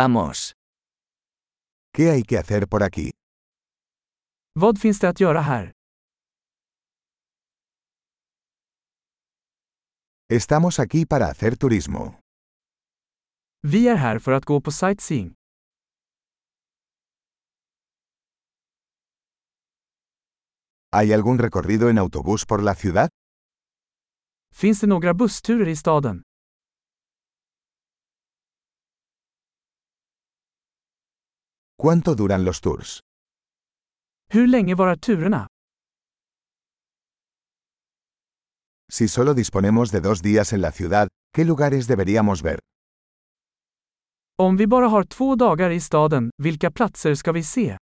Vamos. ¿Qué hay que hacer por aquí? Vad finns det att göra här? Estamos aquí para hacer turismo. Vi är här för att gå på sightseeing. ¿Hay algún recorrido en autobús por la ciudad? Finns det några bussturer i staden? ¿Cuánto duran los tours? Hur länge varar turerna? Si solo disponemos de dos días en la ciudad, ¿qué lugares deberíamos ver? Om vi bara har två dagar i staden, vilka platser ska vi se?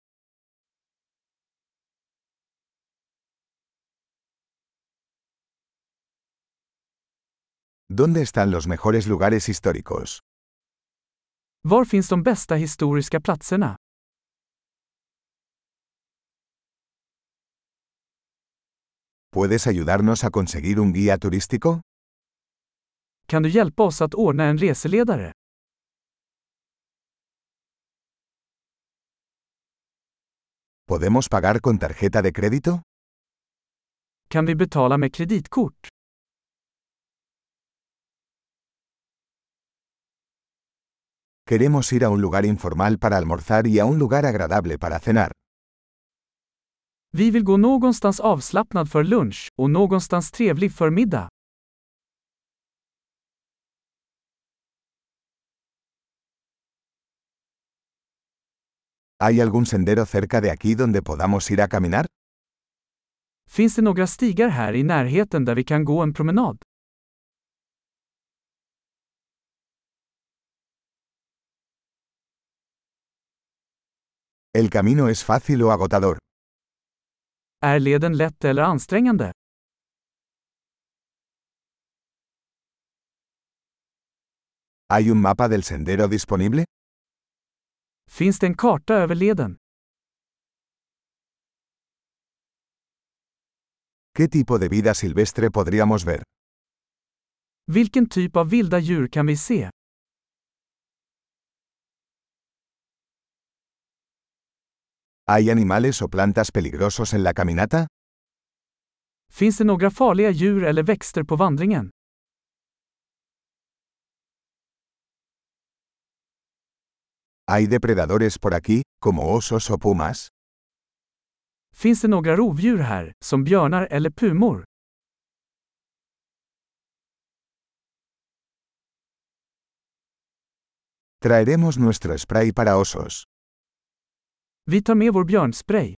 ¿Dónde están los mejores lugares históricos? Var finns de bästa historiska platserna? ¿Puedes ayudarnos a conseguir un guía turístico? Kan du hjälpa oss att ordna en reseledare? ¿Podemos pagar con tarjeta de crédito? Kan vi betala med kreditkort? Queremos ir a un lugar informal para almorzar y a un lugar agradable para cenar. Vi vill gå någonstans avslappnad för lunch och någonstans trevlig för middag. ¿Hay algún sendero cerca de aquí donde podamos ir a caminar? Finns det några stigar här i närheten där vi kan gå en promenad? ¿El camino es fácil o agotador? Är leden lätt eller ansträngande? ¿Hay un mapa del sendero disponible? Finns det en karta över leden? ¿Qué tipo de vida silvestre podríamos ver? Vilken typ av vilda djur kan vi se? ¿Hay animales o plantas peligrosos en la caminata? Finns det några farliga djur eller växter på vandringen? ¿Hay depredadores por aquí, como osos o pumas? Finns det några rovdjur här, som björnar eller pumor? Traeremos nuestro spray para osos. Vi tar med vår björnspray.